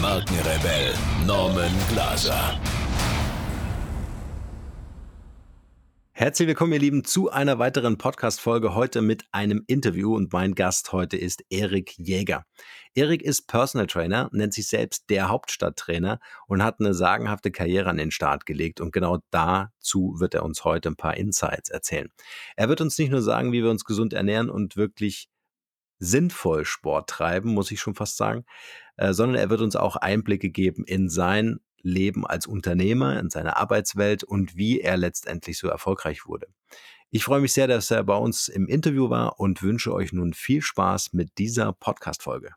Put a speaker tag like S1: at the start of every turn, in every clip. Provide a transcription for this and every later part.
S1: Markenrebell Norman Glaser.
S2: Herzlich willkommen, ihr Lieben, zu einer weiteren Podcast-Folge heute mit einem Interview und mein Gast heute ist Erik Jäger. Erik ist Personal Trainer, nennt sich selbst der Hauptstadttrainer und hat eine sagenhafte Karriere an den Start gelegt und genau dazu wird er uns heute ein paar Insights erzählen. Er wird uns nicht nur sagen, wie wir uns gesund ernähren und wirklich sinnvoll Sport treiben, muss ich schon fast sagen, äh, sondern er wird uns auch Einblicke geben in sein Leben als Unternehmer, in seiner Arbeitswelt und wie er letztendlich so erfolgreich wurde. Ich freue mich sehr, dass er bei uns im Interview war und wünsche euch nun viel Spaß mit dieser Podcast-Folge.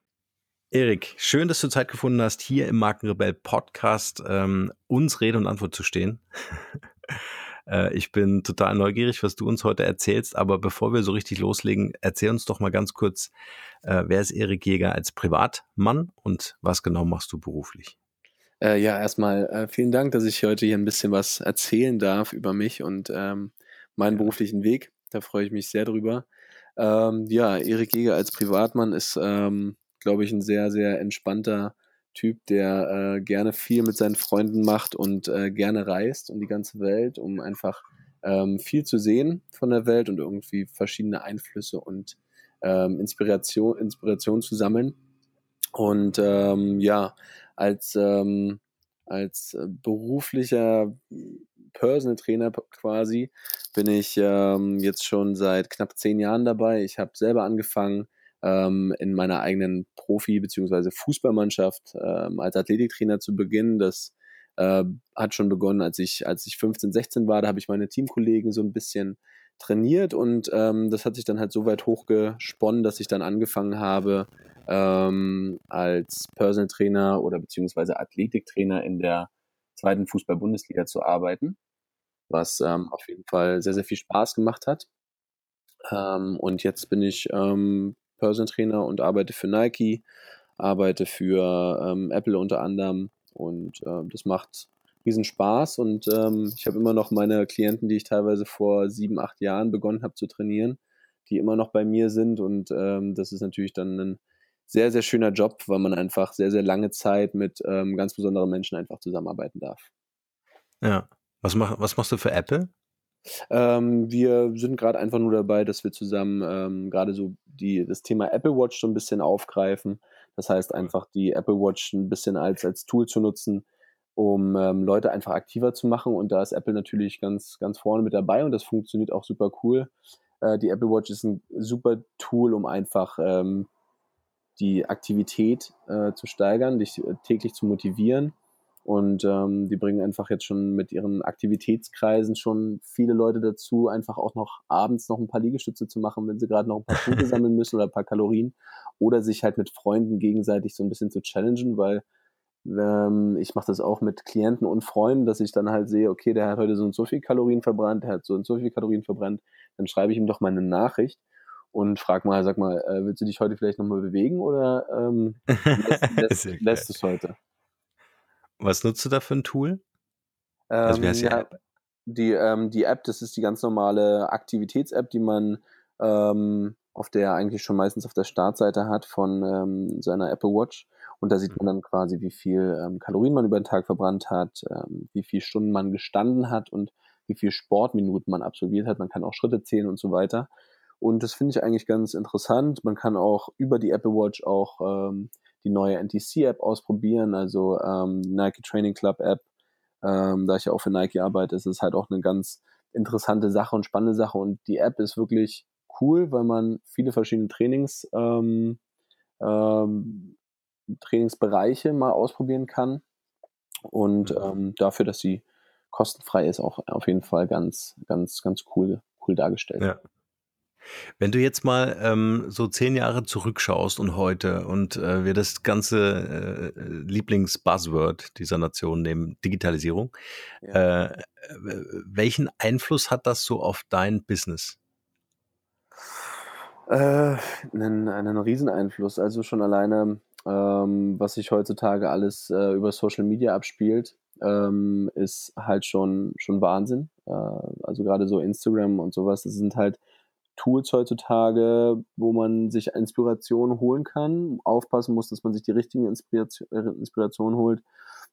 S2: Erik, schön, dass du Zeit gefunden hast, hier im Markenrebell Podcast ähm, uns Rede und Antwort zu stehen. äh, ich bin total neugierig, was du uns heute erzählst, aber bevor wir so richtig loslegen, erzähl uns doch mal ganz kurz, äh, wer ist Erik Jäger als Privatmann und was genau machst du beruflich?
S3: Äh, ja, erstmal äh, vielen Dank, dass ich heute hier ein bisschen was erzählen darf über mich und ähm, meinen beruflichen Weg. Da freue ich mich sehr drüber. Ähm, ja, Erik Jäger als Privatmann ist, ähm, glaube ich, ein sehr, sehr entspannter Typ, der äh, gerne viel mit seinen Freunden macht und äh, gerne reist um die ganze Welt, um einfach ähm, viel zu sehen von der Welt und irgendwie verschiedene Einflüsse und ähm, Inspiration, Inspiration zu sammeln. Und ähm, ja, als, ähm, als beruflicher Personal Trainer quasi bin ich ähm, jetzt schon seit knapp zehn Jahren dabei. Ich habe selber angefangen ähm, in meiner eigenen Profi- bzw. Fußballmannschaft ähm, als Athletiktrainer zu beginnen. Das äh, hat schon begonnen, als ich, als ich 15, 16 war. Da habe ich meine Teamkollegen so ein bisschen trainiert und ähm, das hat sich dann halt so weit hochgesponnen, dass ich dann angefangen habe, ähm, als Personal Trainer oder beziehungsweise Athletiktrainer in der zweiten Fußball-Bundesliga zu arbeiten, was ähm, auf jeden Fall sehr, sehr viel Spaß gemacht hat. Ähm, und jetzt bin ich Personal Trainer und arbeite für Nike, arbeite für ähm, Apple unter anderem und äh, das macht riesen Spaß und ähm, ich habe immer noch meine Klienten, die ich teilweise vor sieben, acht Jahren begonnen habe zu trainieren, die immer noch bei mir sind und ähm, das ist natürlich dann ein sehr, sehr schöner Job, weil man einfach sehr, sehr lange Zeit mit ähm, ganz besonderen Menschen einfach zusammenarbeiten darf.
S2: Ja. Was, mach, was machst du für Apple?
S3: Ähm, wir sind gerade einfach nur dabei, dass wir zusammen ähm, gerade so die, das Thema Apple Watch so ein bisschen aufgreifen. Das heißt einfach die Apple Watch ein bisschen als, als Tool zu nutzen, um ähm, Leute einfach aktiver zu machen. Und da ist Apple natürlich ganz, ganz vorne mit dabei und das funktioniert auch super cool. Äh, die Apple Watch ist ein super Tool, um einfach ähm, die Aktivität äh, zu steigern, dich äh, täglich zu motivieren. Und ähm, die bringen einfach jetzt schon mit ihren Aktivitätskreisen schon viele Leute dazu, einfach auch noch abends noch ein paar Liegestütze zu machen, wenn sie gerade noch ein paar Punkte sammeln müssen oder ein paar Kalorien. Oder sich halt mit Freunden gegenseitig so ein bisschen zu challengen, weil ähm, ich mache das auch mit Klienten und Freunden, dass ich dann halt sehe, okay, der hat heute so und so viel Kalorien verbrannt, der hat so und so viel Kalorien verbrannt, dann schreibe ich ihm doch mal eine Nachricht und frag mal, sag mal, äh, willst du dich heute vielleicht nochmal bewegen oder ähm, lässt, lässt, lässt es heute?
S2: Was nutzt du da für ein Tool?
S3: Also wie heißt die ähm, ja, App? Die, ähm, die App, das ist die ganz normale Aktivitäts-App, die man ähm, auf der eigentlich schon meistens auf der Startseite hat von ähm, seiner Apple Watch. Und da sieht man dann quasi, wie viel ähm, Kalorien man über den Tag verbrannt hat, ähm, wie viele Stunden man gestanden hat und wie viele Sportminuten man absolviert hat. Man kann auch Schritte zählen und so weiter. Und das finde ich eigentlich ganz interessant. Man kann auch über die Apple Watch auch ähm, die neue NTC-App ausprobieren, also ähm, Nike Training Club App. Ähm, da ich ja auch für Nike arbeite, ist es halt auch eine ganz interessante Sache und spannende Sache. Und die App ist wirklich cool, weil man viele verschiedene Trainings, ähm, ähm, Trainingsbereiche mal ausprobieren kann. Und mhm. ähm, dafür, dass sie kostenfrei ist, auch auf jeden Fall ganz, ganz, ganz cool, cool dargestellt.
S2: Ja. Wenn du jetzt mal ähm, so zehn Jahre zurückschaust und heute und äh, wir das ganze äh, Lieblingsbuzzword dieser Nation nehmen, Digitalisierung, ja. äh, welchen Einfluss hat das so auf dein Business?
S3: Äh, einen, einen Rieseneinfluss. Also schon alleine, ähm, was sich heutzutage alles äh, über Social Media abspielt, ähm, ist halt schon, schon Wahnsinn. Äh, also gerade so Instagram und sowas, das sind halt Tools heutzutage, wo man sich Inspiration holen kann, aufpassen muss, dass man sich die richtigen Inspiration, äh, Inspiration holt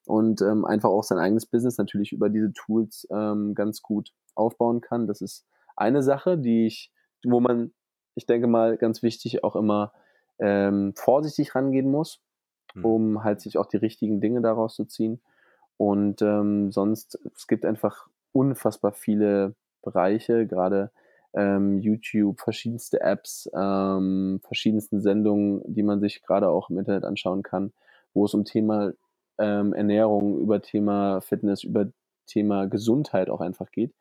S3: und ähm, einfach auch sein eigenes Business natürlich über diese Tools ähm, ganz gut aufbauen kann. Das ist eine Sache, die ich, wo man, ich denke mal, ganz wichtig auch immer ähm, vorsichtig rangehen muss, hm. um halt sich auch die richtigen Dinge daraus zu ziehen. Und ähm, sonst, es gibt einfach unfassbar viele Bereiche, gerade ähm, YouTube, verschiedenste Apps, ähm, verschiedensten Sendungen, die man sich gerade auch im Internet anschauen kann, wo es um Thema ähm, Ernährung, über Thema Fitness, über Thema Gesundheit auch einfach geht.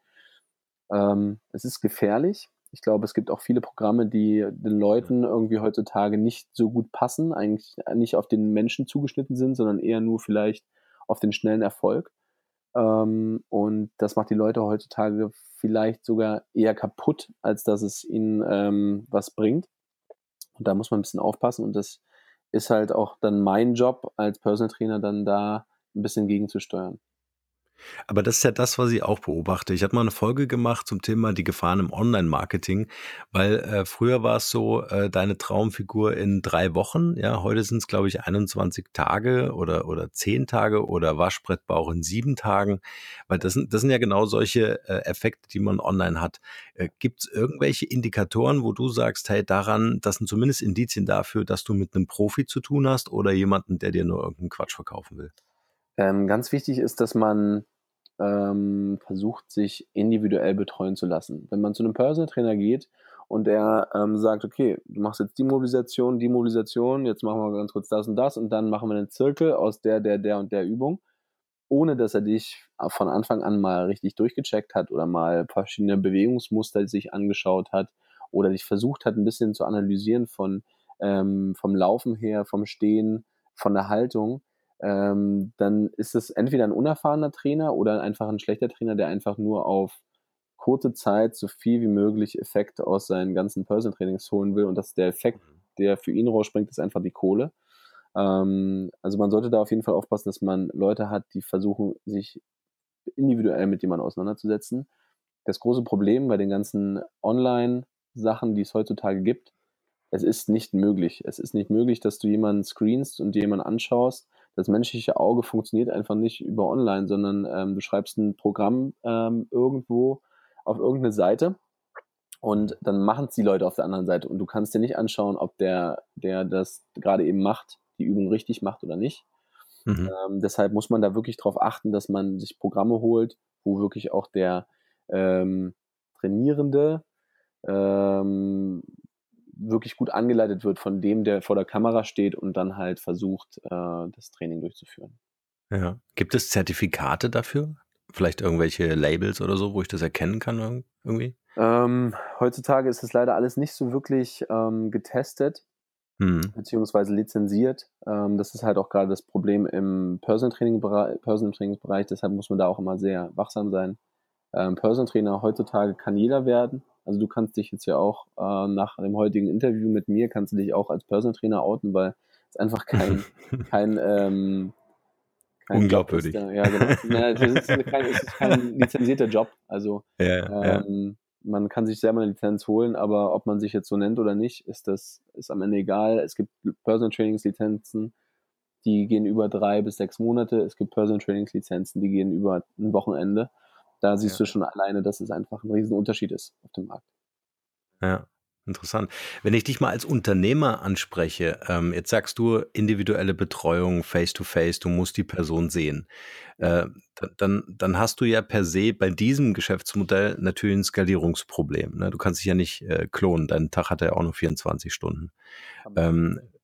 S3: Ähm, es ist gefährlich. Ich glaube, es gibt auch viele Programme, die den Leuten irgendwie heutzutage nicht so gut passen, eigentlich nicht auf den Menschen zugeschnitten sind, sondern eher nur vielleicht auf den schnellen Erfolg. Ähm, und das macht die Leute heutzutage vielleicht sogar eher kaputt, als dass es ihnen ähm, was bringt. Und da muss man ein bisschen aufpassen. Und das ist halt auch dann mein Job als Personal Trainer, dann da ein bisschen gegenzusteuern.
S2: Aber das ist ja das, was ich auch beobachte. Ich habe mal eine Folge gemacht zum Thema die Gefahren im Online-Marketing, weil äh, früher war es so, äh, deine Traumfigur in drei Wochen, ja, heute sind es, glaube ich, 21 Tage oder, oder 10 Tage oder Waschbrettbauch in sieben Tagen, weil das sind, das sind ja genau solche äh, Effekte, die man online hat. Äh, Gibt es irgendwelche Indikatoren, wo du sagst, hey, daran, das sind zumindest Indizien dafür, dass du mit einem Profi zu tun hast oder jemanden, der dir nur irgendeinen Quatsch verkaufen will?
S3: Ähm, ganz wichtig ist, dass man ähm, versucht, sich individuell betreuen zu lassen. Wenn man zu einem Personal Trainer geht und er ähm, sagt, okay, du machst jetzt die Mobilisation, die Mobilisation, jetzt machen wir ganz kurz das und das und dann machen wir einen Zirkel aus der, der, der und der Übung, ohne dass er dich von Anfang an mal richtig durchgecheckt hat oder mal verschiedene Bewegungsmuster sich angeschaut hat oder dich versucht hat, ein bisschen zu analysieren von ähm, vom Laufen her, vom Stehen, von der Haltung, ähm, dann ist es entweder ein unerfahrener Trainer oder einfach ein schlechter Trainer, der einfach nur auf kurze Zeit so viel wie möglich Effekte aus seinen ganzen Personal Trainings holen will und dass der Effekt, mhm. der für ihn rausspringt, ist einfach die Kohle. Ähm, also man sollte da auf jeden Fall aufpassen, dass man Leute hat, die versuchen, sich individuell mit jemandem auseinanderzusetzen. Das große Problem bei den ganzen Online-Sachen, die es heutzutage gibt, es ist nicht möglich. Es ist nicht möglich, dass du jemanden screenst und dir jemanden anschaust das menschliche Auge funktioniert einfach nicht über online, sondern ähm, du schreibst ein Programm ähm, irgendwo auf irgendeine Seite und dann machen es die Leute auf der anderen Seite und du kannst dir nicht anschauen, ob der, der das gerade eben macht, die Übung richtig macht oder nicht. Mhm. Ähm, deshalb muss man da wirklich darauf achten, dass man sich Programme holt, wo wirklich auch der ähm, Trainierende ähm, wirklich gut angeleitet wird von dem, der vor der Kamera steht und dann halt versucht, äh, das Training durchzuführen.
S2: Ja. Gibt es Zertifikate dafür? Vielleicht irgendwelche Labels oder so, wo ich das erkennen kann irgendwie?
S3: Ähm, heutzutage ist es leider alles nicht so wirklich ähm, getestet hm. beziehungsweise lizenziert. Ähm, das ist halt auch gerade das Problem im Personal Training Personal Trainingsbereich. Deshalb muss man da auch immer sehr wachsam sein. Ähm, Personal Trainer heutzutage kann jeder werden. Also du kannst dich jetzt ja auch äh, nach dem heutigen Interview mit mir, kannst du dich auch als Personal Trainer outen, weil es einfach kein, kein, ähm,
S2: kein Unglaubwürdig.
S3: Ist, ja, genau. naja, es, ist kein, es ist kein lizenzierter Job. Also ja, ähm, ja. man kann sich selber eine Lizenz holen, aber ob man sich jetzt so nennt oder nicht, ist das ist am Ende egal. Es gibt Personal Trainings Lizenzen, die gehen über drei bis sechs Monate. Es gibt Personal Trainings Lizenzen, die gehen über ein Wochenende. Da siehst ja. du schon alleine, dass es einfach ein Riesenunterschied ist auf dem Markt.
S2: Ja, interessant. Wenn ich dich mal als Unternehmer anspreche, ähm, jetzt sagst du individuelle Betreuung, face-to-face, -face, du musst die Person sehen. Äh, dann, dann hast du ja per se bei diesem Geschäftsmodell natürlich ein Skalierungsproblem. Ne? Du kannst dich ja nicht äh, klonen, dein Tag hat ja auch nur 24 Stunden. Ähm, äh,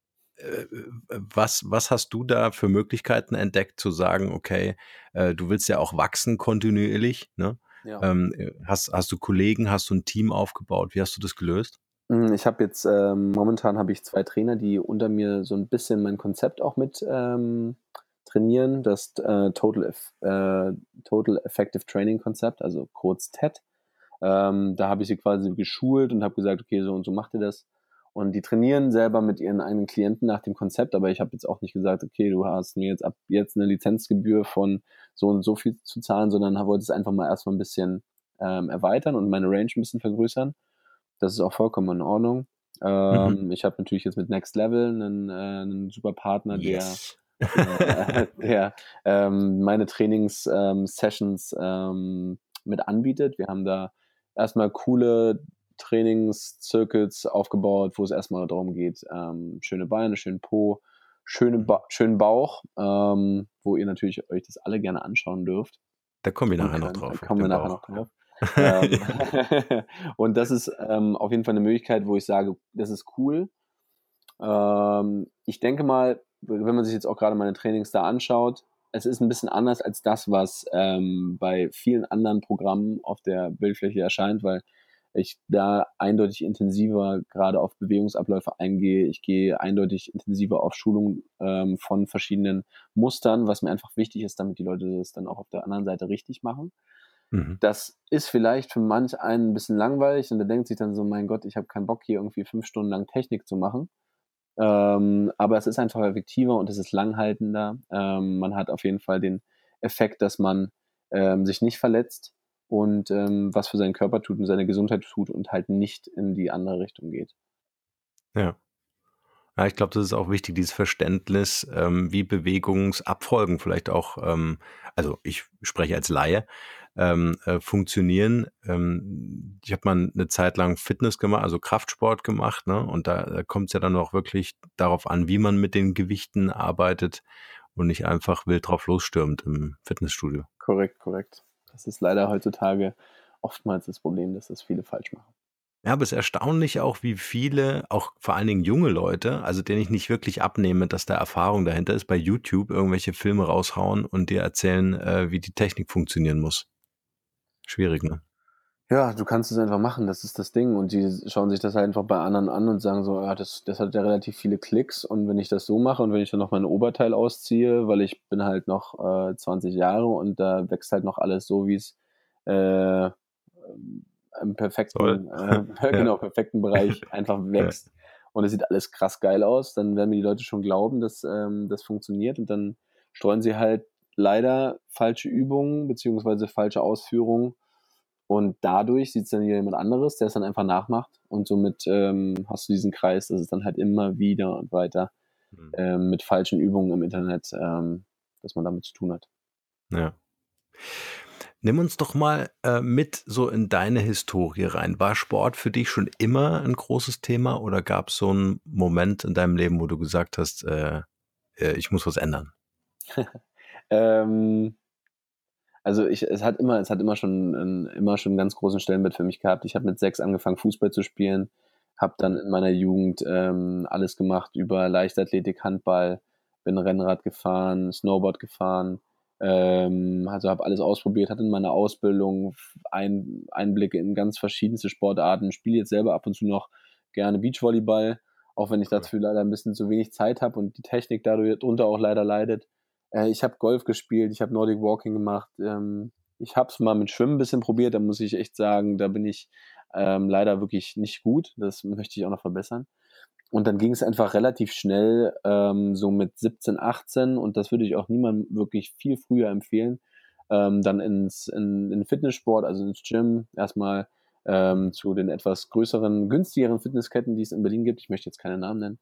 S2: was, was hast du da für Möglichkeiten entdeckt, zu sagen, okay, äh, du willst ja auch wachsen kontinuierlich, ne? Ja. Ähm, hast, hast du Kollegen, hast du ein Team aufgebaut? Wie hast du das gelöst?
S3: Hm, ich habe jetzt, ähm, momentan habe ich zwei Trainer, die unter mir so ein bisschen mein Konzept auch mit ähm, trainieren, das äh, Total, äh, Total Effective Training Konzept, also kurz TED. Ähm, da habe ich sie quasi geschult und habe gesagt, okay, so und so macht ihr das. Und die trainieren selber mit ihren eigenen Klienten nach dem Konzept, aber ich habe jetzt auch nicht gesagt, okay, du hast mir jetzt ab jetzt eine Lizenzgebühr von so und so viel zu zahlen, sondern wollte es einfach mal erstmal ein bisschen ähm, erweitern und meine Range ein bisschen vergrößern. Das ist auch vollkommen in Ordnung. Ähm, mhm. Ich habe natürlich jetzt mit Next Level einen, äh, einen super Partner, yes. der, äh, der ähm, meine Trainings-Sessions ähm, ähm, mit anbietet. Wir haben da erstmal coole Trainingscircuits aufgebaut, wo es erstmal darum geht, ähm, schöne Beine, schönen Po, schöne ba schönen Bauch, ähm, wo ihr natürlich euch das alle gerne anschauen dürft.
S2: Da kommen wir nachher noch drauf.
S3: Da kommen wir nachher noch drauf. ähm, und das ist ähm, auf jeden Fall eine Möglichkeit, wo ich sage, das ist cool. Ähm, ich denke mal, wenn man sich jetzt auch gerade meine Trainings da anschaut, es ist ein bisschen anders als das, was ähm, bei vielen anderen Programmen auf der Bildfläche erscheint, weil ich da eindeutig intensiver gerade auf Bewegungsabläufe eingehe. Ich gehe eindeutig intensiver auf Schulung ähm, von verschiedenen Mustern, was mir einfach wichtig ist, damit die Leute das dann auch auf der anderen Seite richtig machen. Mhm. Das ist vielleicht für manch einen ein bisschen langweilig und der denkt sich dann so, mein Gott, ich habe keinen Bock hier irgendwie fünf Stunden lang Technik zu machen. Ähm, aber es ist einfach effektiver und es ist langhaltender. Ähm, man hat auf jeden Fall den Effekt, dass man ähm, sich nicht verletzt und ähm, was für seinen Körper tut und seine Gesundheit tut und halt nicht in die andere Richtung geht.
S2: Ja. Ja, ich glaube, das ist auch wichtig, dieses Verständnis, ähm, wie Bewegungsabfolgen vielleicht auch, ähm, also ich spreche als Laie, ähm, äh, funktionieren. Ähm, ich habe mal eine Zeit lang Fitness gemacht, also Kraftsport gemacht, ne? Und da, da kommt es ja dann auch wirklich darauf an, wie man mit den Gewichten arbeitet und nicht einfach wild drauf losstürmt im Fitnessstudio.
S3: Korrekt, korrekt. Das ist leider heutzutage oftmals das Problem, dass das viele falsch machen.
S2: Ja, aber es ist erstaunlich auch, wie viele, auch vor allen Dingen junge Leute, also denen ich nicht wirklich abnehme, dass da Erfahrung dahinter ist, bei YouTube irgendwelche Filme raushauen und dir erzählen, äh, wie die Technik funktionieren muss. Schwierig, ne?
S3: Ja, du kannst es einfach machen, das ist das Ding. Und die schauen sich das halt einfach bei anderen an und sagen so, ja, das, das hat ja relativ viele Klicks. Und wenn ich das so mache und wenn ich dann noch mein Oberteil ausziehe, weil ich bin halt noch äh, 20 Jahre und da wächst halt noch alles so, wie es äh, im perfekten, äh, genau, ja. perfekten Bereich einfach wächst. Ja. Und es sieht alles krass geil aus, dann werden mir die Leute schon glauben, dass ähm, das funktioniert und dann streuen sie halt leider falsche Übungen beziehungsweise falsche Ausführungen und dadurch sieht es dann wieder jemand anderes, der es dann einfach nachmacht und somit ähm, hast du diesen Kreis, dass es dann halt immer wieder und weiter mhm. ähm, mit falschen Übungen im Internet, ähm, dass man damit zu tun hat.
S2: Ja. Nimm uns doch mal äh, mit so in deine Historie rein. War Sport für dich schon immer ein großes Thema oder gab es so einen Moment in deinem Leben, wo du gesagt hast, äh, äh, ich muss was ändern?
S3: ähm, also ich, es hat immer, es hat immer schon, immer schon einen ganz großen Stellenwert für mich gehabt. Ich habe mit sechs angefangen, Fußball zu spielen, habe dann in meiner Jugend ähm, alles gemacht über Leichtathletik, Handball, bin Rennrad gefahren, Snowboard gefahren, ähm, also habe alles ausprobiert, hatte in meiner Ausbildung ein, Einblicke in ganz verschiedenste Sportarten, spiele jetzt selber ab und zu noch gerne Beachvolleyball, auch wenn ich dafür leider ein bisschen zu wenig Zeit habe und die Technik dadurch drunter auch leider leidet. Äh, ich habe Golf gespielt, ich habe Nordic Walking gemacht. Ähm, ich habe es mal mit Schwimmen ein bisschen probiert, da muss ich echt sagen, da bin ich ähm, leider wirklich nicht gut. Das möchte ich auch noch verbessern. Und dann ging es einfach relativ schnell, ähm, so mit 17, 18, und das würde ich auch niemandem wirklich viel früher empfehlen, ähm, dann ins in, in Fitnesssport, also ins Gym, erstmal ähm, zu den etwas größeren, günstigeren Fitnessketten, die es in Berlin gibt. Ich möchte jetzt keine Namen nennen.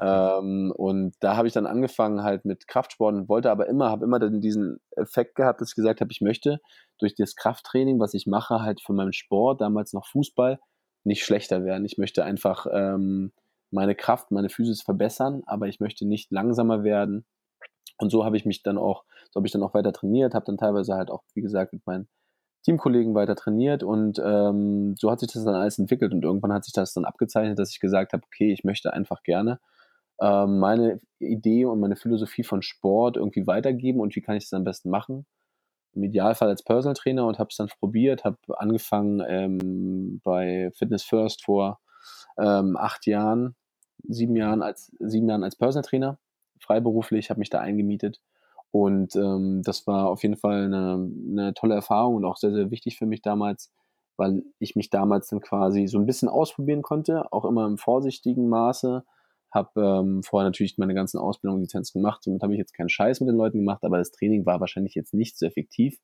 S3: Ähm, und da habe ich dann angefangen halt mit Kraftsport und wollte aber immer, habe immer diesen Effekt gehabt, dass ich gesagt habe, ich möchte durch das Krafttraining, was ich mache, halt für meinen Sport, damals noch Fußball, nicht schlechter werden. Ich möchte einfach ähm, meine Kraft, meine Physis verbessern, aber ich möchte nicht langsamer werden. Und so habe ich mich dann auch, so habe ich dann auch weiter trainiert, habe dann teilweise halt auch, wie gesagt, mit meinen Teamkollegen weiter trainiert und ähm, so hat sich das dann alles entwickelt und irgendwann hat sich das dann abgezeichnet, dass ich gesagt habe, okay, ich möchte einfach gerne meine Idee und meine Philosophie von Sport irgendwie weitergeben und wie kann ich das am besten machen. im Idealfall als Personal Trainer und habe es dann probiert, habe angefangen ähm, bei Fitness First vor ähm, acht Jahren, sieben Jahren als sieben Jahren als Personal Trainer, freiberuflich, habe mich da eingemietet und ähm, das war auf jeden Fall eine, eine tolle Erfahrung und auch sehr sehr wichtig für mich damals, weil ich mich damals dann quasi so ein bisschen ausprobieren konnte, auch immer im vorsichtigen Maße habe ähm, vorher natürlich meine ganzen Ausbildungen und Lizenzen gemacht. Somit habe ich jetzt keinen Scheiß mit den Leuten gemacht, aber das Training war wahrscheinlich jetzt nicht so effektiv,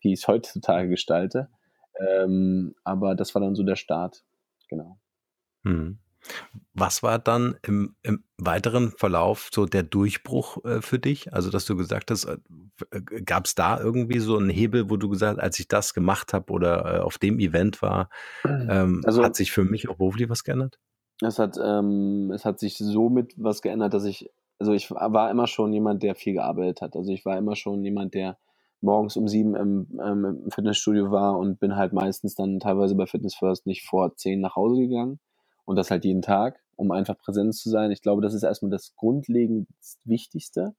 S3: wie ich es heutzutage gestalte. Ähm, aber das war dann so der Start. Genau.
S2: Hm. Was war dann im, im, weiteren Verlauf so der Durchbruch äh, für dich? Also, dass du gesagt hast, äh, gab es da irgendwie so einen Hebel, wo du gesagt hast, als ich das gemacht habe oder äh, auf dem Event war, ähm, also, hat sich für mich auch beruflich was geändert?
S3: Es hat, ähm, es hat sich so mit was geändert, dass ich, also ich war immer schon jemand, der viel gearbeitet hat. Also ich war immer schon jemand, der morgens um sieben im, ähm, im Fitnessstudio war und bin halt meistens dann teilweise bei Fitness First nicht vor zehn nach Hause gegangen. Und das halt jeden Tag, um einfach präsent zu sein. Ich glaube, das ist erstmal das grundlegend Wichtigste.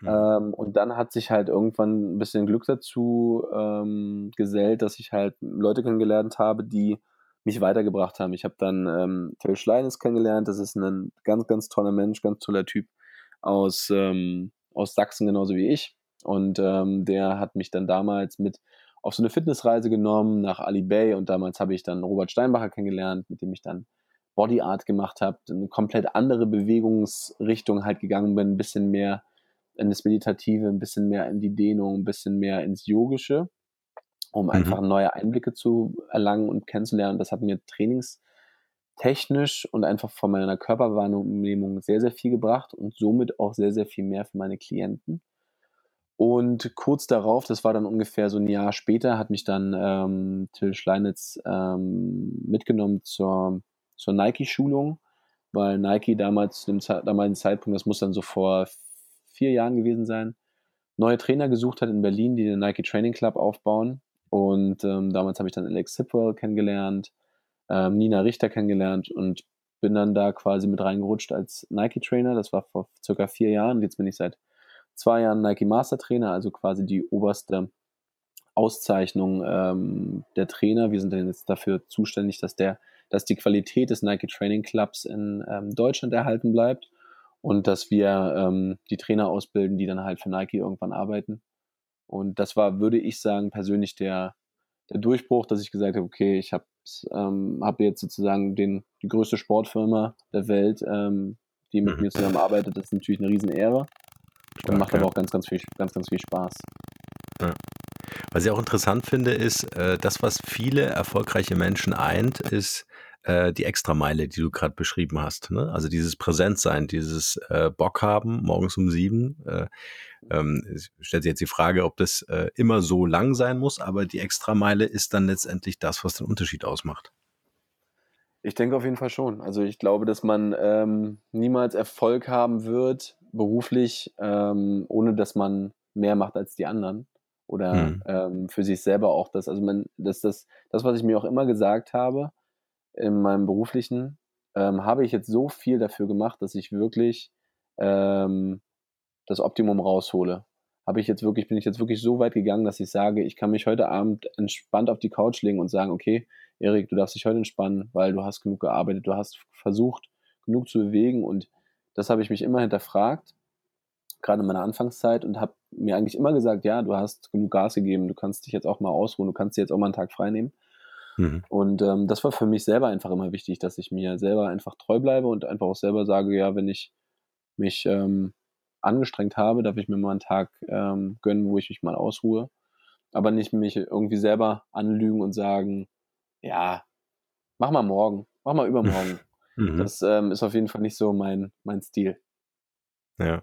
S3: Mhm. Ähm, und dann hat sich halt irgendwann ein bisschen Glück dazu ähm, gesellt, dass ich halt Leute kennengelernt habe, die mich weitergebracht haben. Ich habe dann ähm, Till Schleines kennengelernt. Das ist ein ganz, ganz toller Mensch, ganz toller Typ aus, ähm, aus Sachsen, genauso wie ich. Und ähm, der hat mich dann damals mit auf so eine Fitnessreise genommen nach Ali Bay und damals habe ich dann Robert Steinbacher kennengelernt, mit dem ich dann Body Art gemacht habe, eine komplett andere Bewegungsrichtung halt gegangen bin, ein bisschen mehr in das Meditative, ein bisschen mehr in die Dehnung, ein bisschen mehr ins Yogische um mhm. einfach neue Einblicke zu erlangen und kennenzulernen. Das hat mir trainingstechnisch und einfach von meiner Körperwahrnehmung sehr, sehr viel gebracht und somit auch sehr, sehr viel mehr für meine Klienten. Und kurz darauf, das war dann ungefähr so ein Jahr später, hat mich dann ähm, Till Schleinitz ähm, mitgenommen zur, zur Nike-Schulung, weil Nike damals zu dem damaligen Zeitpunkt, das muss dann so vor vier Jahren gewesen sein, neue Trainer gesucht hat in Berlin, die den Nike Training Club aufbauen. Und ähm, damals habe ich dann Alex Sipwell kennengelernt, ähm, Nina Richter kennengelernt und bin dann da quasi mit reingerutscht als Nike-Trainer. Das war vor circa vier Jahren. Jetzt bin ich seit zwei Jahren Nike Master Trainer, also quasi die oberste Auszeichnung ähm, der Trainer. Wir sind dann jetzt dafür zuständig, dass der, dass die Qualität des Nike Training Clubs in ähm, Deutschland erhalten bleibt und dass wir ähm, die Trainer ausbilden, die dann halt für Nike irgendwann arbeiten. Und das war, würde ich sagen, persönlich der, der Durchbruch, dass ich gesagt habe, okay, ich habe ähm, hab jetzt sozusagen den, die größte Sportfirma der Welt, ähm, die mit mhm. mir zusammenarbeitet. Das ist natürlich eine Riesenehre. Stark, und macht aber auch ganz, ganz viel, ganz, ganz viel Spaß.
S2: Ja. Was ich auch interessant finde, ist, äh, das, was viele erfolgreiche Menschen eint, ist äh, die Extrameile, die du gerade beschrieben hast. Ne? Also dieses Präsentsein, dieses äh, Bock haben, morgens um sieben. Äh, ähm, stellt sich jetzt die Frage, ob das äh, immer so lang sein muss, aber die Extrameile ist dann letztendlich das, was den Unterschied ausmacht.
S3: Ich denke auf jeden Fall schon. Also ich glaube, dass man ähm, niemals Erfolg haben wird, beruflich, ähm, ohne dass man mehr macht als die anderen. Oder hm. ähm, für sich selber auch das. Also man, das, das, das, was ich mir auch immer gesagt habe, in meinem beruflichen, ähm, habe ich jetzt so viel dafür gemacht, dass ich wirklich ähm, das Optimum raushole. Habe ich jetzt wirklich, bin ich jetzt wirklich so weit gegangen, dass ich sage, ich kann mich heute Abend entspannt auf die Couch legen und sagen, okay, Erik, du darfst dich heute entspannen, weil du hast genug gearbeitet, du hast versucht, genug zu bewegen und das habe ich mich immer hinterfragt, gerade in meiner Anfangszeit und habe mir eigentlich immer gesagt, ja, du hast genug Gas gegeben, du kannst dich jetzt auch mal ausruhen, du kannst dir jetzt auch mal einen Tag frei nehmen. Mhm. Und ähm, das war für mich selber einfach immer wichtig, dass ich mir selber einfach treu bleibe und einfach auch selber sage, ja, wenn ich mich ähm, angestrengt habe, darf ich mir mal einen Tag ähm, gönnen, wo ich mich mal ausruhe. Aber nicht mich irgendwie selber anlügen und sagen, ja, mach mal morgen, mach mal übermorgen. Mhm. Das ähm, ist auf jeden Fall nicht so mein, mein Stil.
S2: Ja.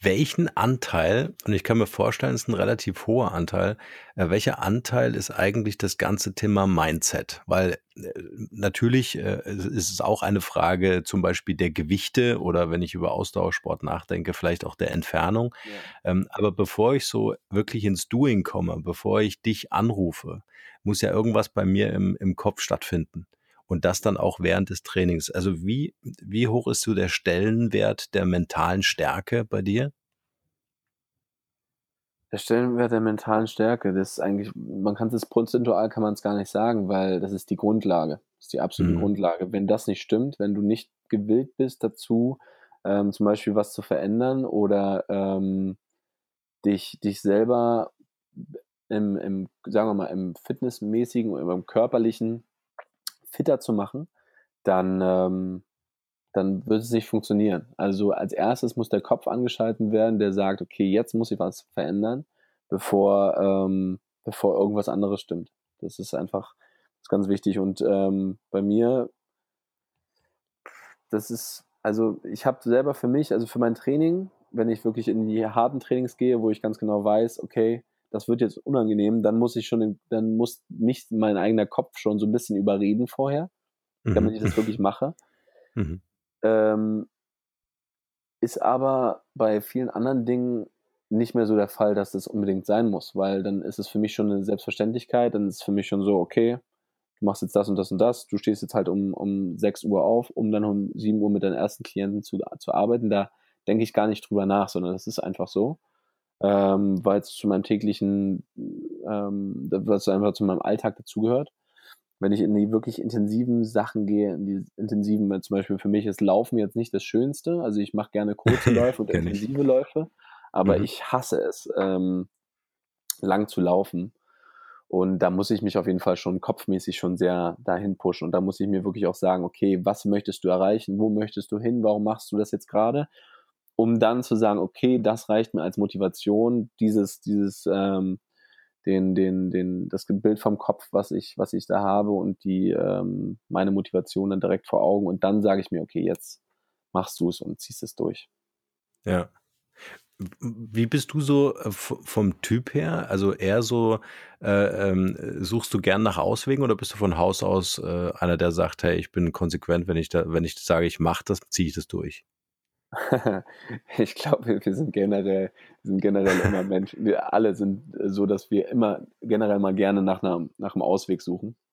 S2: Welchen Anteil, und ich kann mir vorstellen, es ist ein relativ hoher Anteil, äh, welcher Anteil ist eigentlich das ganze Thema Mindset? Weil äh, natürlich äh, ist es auch eine Frage zum Beispiel der Gewichte oder wenn ich über Ausdauersport nachdenke, vielleicht auch der Entfernung. Ja. Ähm, aber bevor ich so wirklich ins Doing komme, bevor ich dich anrufe, muss ja irgendwas bei mir im, im Kopf stattfinden und das dann auch während des Trainings. Also wie, wie hoch ist so der Stellenwert der mentalen Stärke bei dir?
S3: Der Stellenwert der mentalen Stärke, das ist eigentlich, man kann es prozentual kann man es gar nicht sagen, weil das ist die Grundlage. Das ist die absolute mhm. Grundlage. Wenn das nicht stimmt, wenn du nicht gewillt bist dazu, ähm, zum Beispiel was zu verändern oder ähm, dich, dich selber im, im, sagen wir mal, im fitnessmäßigen oder im körperlichen fitter zu machen, dann, ähm, dann wird es nicht funktionieren. Also als erstes muss der Kopf angeschalten werden, der sagt, okay, jetzt muss ich was verändern, bevor, ähm, bevor irgendwas anderes stimmt. Das ist einfach das ist ganz wichtig. Und ähm, bei mir, das ist, also ich habe selber für mich, also für mein Training, wenn ich wirklich in die harten Trainings gehe, wo ich ganz genau weiß, okay, das wird jetzt unangenehm, dann muss ich schon, dann muss mich mein eigener Kopf schon so ein bisschen überreden vorher, mhm. damit ich das wirklich mache. Mhm. Ähm, ist aber bei vielen anderen Dingen nicht mehr so der Fall, dass das unbedingt sein muss, weil dann ist es für mich schon eine Selbstverständlichkeit, dann ist es für mich schon so, okay, du machst jetzt das und das und das, du stehst jetzt halt um, um 6 Uhr auf, um dann um 7 Uhr mit deinen ersten Klienten zu, zu arbeiten, da denke ich gar nicht drüber nach, sondern das ist einfach so ähm, weil es zu meinem täglichen, ähm, was einfach zu meinem Alltag dazugehört. Wenn ich in die wirklich intensiven Sachen gehe, in die intensiven, zum Beispiel für mich ist Laufen jetzt nicht das Schönste. Also ich mache gerne kurze Läufe und intensive ich. Läufe, aber mhm. ich hasse es, ähm, lang zu laufen. Und da muss ich mich auf jeden Fall schon kopfmäßig schon sehr dahin pushen. Und da muss ich mir wirklich auch sagen, okay, was möchtest du erreichen? Wo möchtest du hin? Warum machst du das jetzt gerade? Um dann zu sagen, okay, das reicht mir als Motivation, dieses, dieses, ähm, den, den, den, das Bild vom Kopf, was ich, was ich da habe und die, ähm, meine Motivation dann direkt vor Augen und dann sage ich mir, okay, jetzt machst du es und ziehst es durch.
S2: Ja. Wie bist du so äh, vom Typ her? Also eher so, äh, ähm, suchst du gern nach Auswegen oder bist du von Haus aus äh, einer, der sagt, hey, ich bin konsequent, wenn ich da, wenn ich sage, ich mache das, ziehe ich das durch?
S3: Ich glaube, wir sind generell, sind generell immer Menschen. Wir alle sind so, dass wir immer generell mal gerne nach, einer, nach einem Ausweg suchen.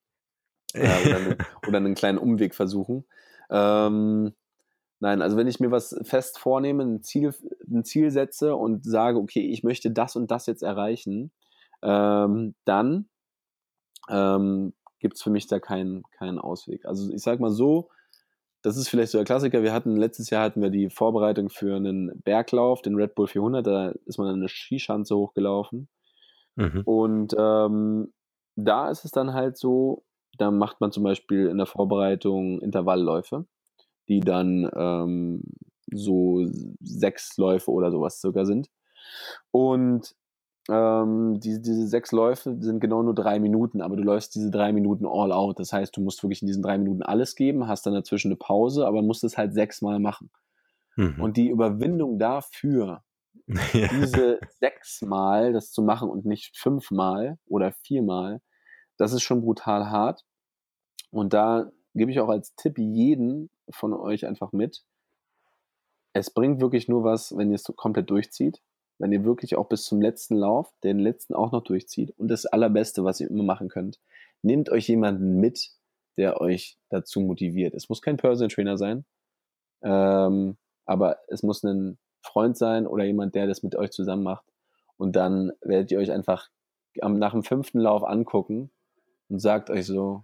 S3: Äh, oder, einen, oder, einen kleinen Umweg versuchen. Ähm, nein, also wenn ich mir was fest vornehme, ein Ziel, ein Ziel setze und sage, okay, ich möchte das und das jetzt erreichen, ähm, dann ähm, gibt es für mich da keinen, keinen Ausweg. Also ich sage mal so, das ist vielleicht so der Klassiker. Wir hatten letztes Jahr hatten wir die Vorbereitung für einen Berglauf, den Red Bull 400. Da ist man eine Skischanze hochgelaufen. Mhm. Und ähm, da ist es dann halt so, da macht man zum Beispiel in der Vorbereitung Intervallläufe, die dann ähm, so sechs Läufe oder sowas sogar sind. Und ähm, die, diese sechs Läufe sind genau nur drei Minuten, aber du läufst diese drei Minuten all out. Das heißt, du musst wirklich in diesen drei Minuten alles geben, hast dann dazwischen eine Pause, aber musst es halt sechsmal machen. Mhm. Und die Überwindung dafür, ja. diese sechsmal das zu machen und nicht fünfmal oder viermal, das ist schon brutal hart. Und da gebe ich auch als Tipp jeden von euch einfach mit. Es bringt wirklich nur was, wenn ihr es so komplett durchzieht wenn ihr wirklich auch bis zum letzten Lauf, den letzten auch noch durchzieht. Und das Allerbeste, was ihr immer machen könnt, nehmt euch jemanden mit, der euch dazu motiviert. Es muss kein Personal Trainer sein, ähm, aber es muss ein Freund sein oder jemand, der das mit euch zusammen macht. Und dann werdet ihr euch einfach nach dem fünften Lauf angucken und sagt euch so,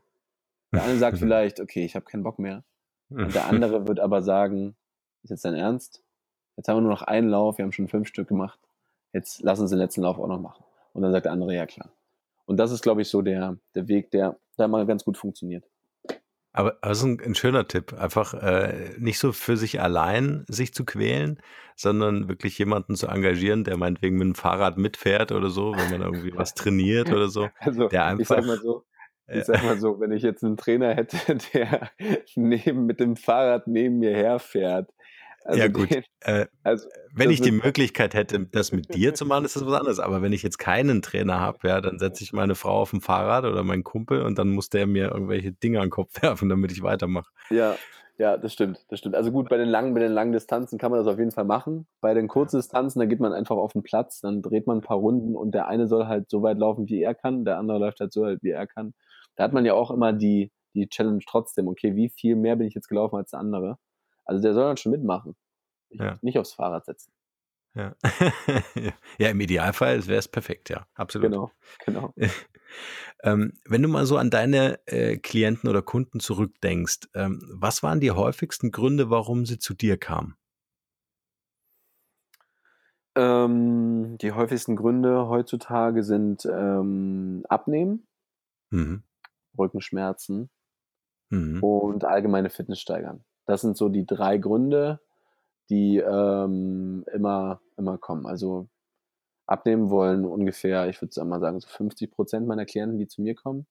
S3: der eine sagt vielleicht, okay, ich habe keinen Bock mehr. Und der andere wird aber sagen, ist jetzt dein Ernst? Jetzt haben wir nur noch einen Lauf, wir haben schon fünf Stück gemacht. Jetzt lass uns den letzten Lauf auch noch machen. Und dann sagt der andere, ja klar. Und das ist, glaube ich, so der, der Weg, der da mal ganz gut funktioniert.
S2: Aber das ist ein, ein schöner Tipp. Einfach äh, nicht so für sich allein sich zu quälen, sondern wirklich jemanden zu engagieren, der meinetwegen mit dem Fahrrad mitfährt oder so, wenn man irgendwie was trainiert oder so.
S3: Also,
S2: der einfach,
S3: ich sag mal so, ich sag mal so, wenn ich jetzt einen Trainer hätte, der neben, mit dem Fahrrad neben mir herfährt,
S2: also ja gut, den, äh, also, wenn ich die Möglichkeit hätte, das mit dir zu machen, ist das was anderes. Aber wenn ich jetzt keinen Trainer habe, ja, dann setze ich meine Frau auf dem Fahrrad oder meinen Kumpel und dann muss der mir irgendwelche Dinge an den Kopf werfen, damit ich weitermache.
S3: Ja, ja, das stimmt, das stimmt. Also gut, bei den langen, bei den langen Distanzen kann man das auf jeden Fall machen. Bei den kurzen Distanzen, da geht man einfach auf den Platz, dann dreht man ein paar Runden und der eine soll halt so weit laufen, wie er kann, der andere läuft halt so weit, wie er kann. Da hat man ja auch immer die, die Challenge trotzdem, okay, wie viel mehr bin ich jetzt gelaufen als der andere? Also der soll dann schon mitmachen. Ja. Nicht aufs Fahrrad setzen.
S2: Ja, ja im Idealfall wäre es perfekt, ja, absolut.
S3: Genau, genau.
S2: ähm, wenn du mal so an deine äh, Klienten oder Kunden zurückdenkst, ähm, was waren die häufigsten Gründe, warum sie zu dir kamen?
S3: Ähm, die häufigsten Gründe heutzutage sind ähm, Abnehmen, mhm. Rückenschmerzen mhm. und allgemeine Fitness steigern. Das sind so die drei Gründe, die ähm, immer, immer kommen. Also abnehmen wollen ungefähr, ich würde mal sagen, so 50 Prozent meiner Klienten, die zu mir kommen.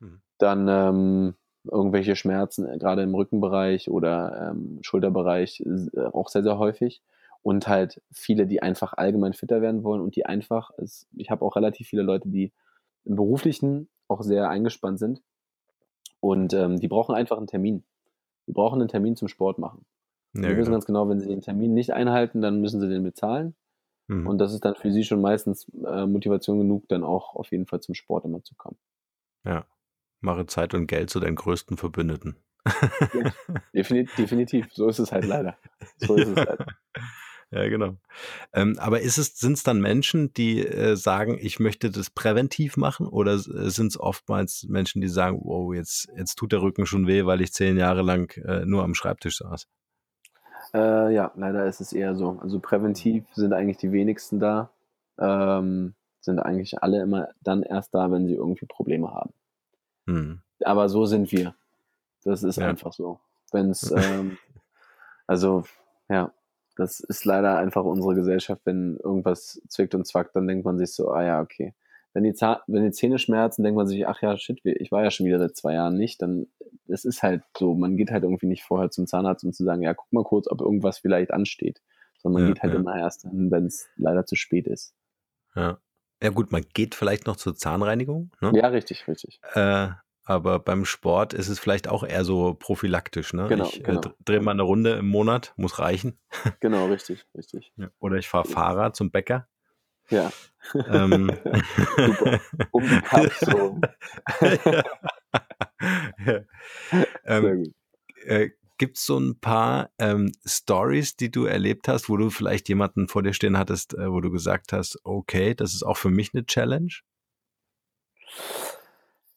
S3: Mhm. Dann ähm, irgendwelche Schmerzen, äh, gerade im Rückenbereich oder ähm, Schulterbereich, äh, auch sehr, sehr häufig. Und halt viele, die einfach allgemein fitter werden wollen und die einfach, es, ich habe auch relativ viele Leute, die im beruflichen auch sehr eingespannt sind und ähm, die brauchen einfach einen Termin. Die brauchen einen Termin zum Sport machen. Ja, die wissen genau. ganz genau, wenn sie den Termin nicht einhalten, dann müssen sie den bezahlen. Mhm. Und das ist dann für sie schon meistens äh, Motivation genug, dann auch auf jeden Fall zum Sport immer zu kommen.
S2: Ja, mache Zeit und Geld zu deinen größten Verbündeten.
S3: Ja, definitiv, definitiv, so ist es halt leider. So ist es
S2: leider. Ja, genau. Ähm, aber ist es, sind es dann Menschen, die äh, sagen, ich möchte das präventiv machen, oder äh, sind es oftmals Menschen, die sagen, wow, jetzt, jetzt tut der Rücken schon weh, weil ich zehn Jahre lang äh, nur am Schreibtisch saß?
S3: Äh, ja, leider ist es eher so. Also präventiv sind eigentlich die wenigsten da. Ähm, sind eigentlich alle immer dann erst da, wenn sie irgendwie Probleme haben. Hm. Aber so sind wir. Das ist ja. einfach so. Wenn es, ähm, also, ja, das ist leider einfach unsere Gesellschaft. Wenn irgendwas zwickt und zwackt, dann denkt man sich so, ah ja, okay. Wenn die, wenn die Zähne schmerzen, denkt man sich, ach ja, shit, ich war ja schon wieder seit zwei Jahren nicht, dann es ist halt so, man geht halt irgendwie nicht vorher zum Zahnarzt, um zu sagen, ja, guck mal kurz, ob irgendwas vielleicht ansteht, sondern man ja, geht halt ja. immer erst hin, wenn es leider zu spät ist.
S2: Ja. Ja gut, man geht vielleicht noch zur Zahnreinigung. Ne?
S3: Ja, richtig, richtig.
S2: Äh, aber beim Sport ist es vielleicht auch eher so prophylaktisch. Ne?
S3: Genau,
S2: ich äh,
S3: genau.
S2: Äh, drehe mal eine Runde im Monat, muss reichen.
S3: Genau, richtig, richtig.
S2: Oder ich fahre Fahrrad zum Bäcker.
S3: Ja. Ähm. Super. Um die
S2: ja. ähm, äh, Gibt es so ein paar ähm, Stories, die du erlebt hast, wo du vielleicht jemanden vor dir stehen hattest, äh, wo du gesagt hast, okay, das ist auch für mich eine Challenge?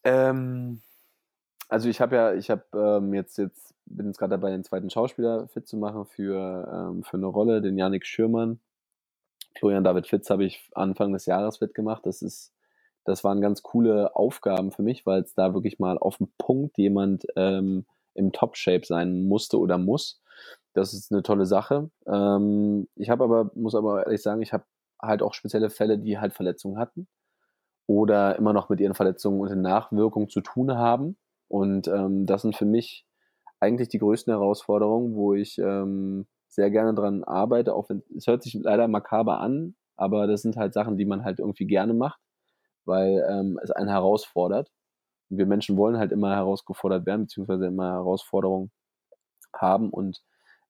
S3: Ähm, also ich habe ja, ich habe ähm, jetzt jetzt bin jetzt gerade dabei, den zweiten Schauspieler fit zu machen für ähm, für eine Rolle, den Janik Schürmann. Florian David Fitz habe ich Anfang des Jahres fit gemacht. Das ist das waren ganz coole Aufgaben für mich, weil es da wirklich mal auf den Punkt jemand ähm, im Top-Shape sein musste oder muss. Das ist eine tolle Sache. Ähm, ich habe aber, muss aber ehrlich sagen, ich habe halt auch spezielle Fälle, die halt Verletzungen hatten oder immer noch mit ihren Verletzungen und den Nachwirkungen zu tun haben. Und ähm, das sind für mich eigentlich die größten Herausforderungen, wo ich ähm, sehr gerne dran arbeite, auch wenn es hört sich leider makaber an, aber das sind halt Sachen, die man halt irgendwie gerne macht weil ähm, es einen herausfordert. Und wir Menschen wollen halt immer herausgefordert werden, beziehungsweise immer Herausforderungen haben. Und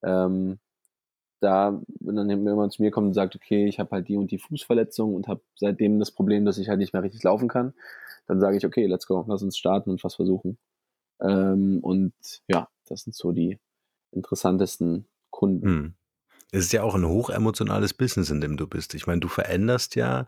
S3: ähm, da, wenn dann jemand zu mir kommt und sagt, okay, ich habe halt die und die Fußverletzung und habe seitdem das Problem, dass ich halt nicht mehr richtig laufen kann, dann sage ich, okay, let's go, lass uns starten und was versuchen. Ähm, und ja, das sind so die interessantesten Kunden. Hm.
S2: Es ist ja auch ein hochemotionales Business, in dem du bist. Ich meine, du veränderst ja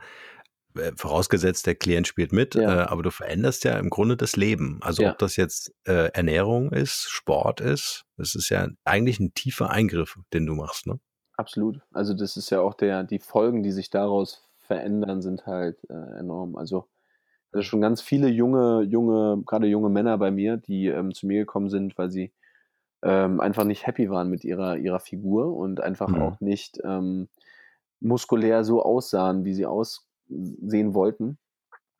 S2: äh, vorausgesetzt, der Klient spielt mit, ja. äh, aber du veränderst ja im Grunde das Leben. Also ja. ob das jetzt äh, Ernährung ist, Sport ist, das ist ja eigentlich ein tiefer Eingriff, den du machst, ne?
S3: Absolut. Also das ist ja auch der, die Folgen, die sich daraus verändern, sind halt äh, enorm. Also also schon ganz viele junge, junge, gerade junge Männer bei mir, die ähm, zu mir gekommen sind, weil sie ähm, einfach nicht happy waren mit ihrer, ihrer Figur und einfach
S2: Mhm.
S3: auch nicht ähm, muskulär so aussahen, wie sie aussehen wollten.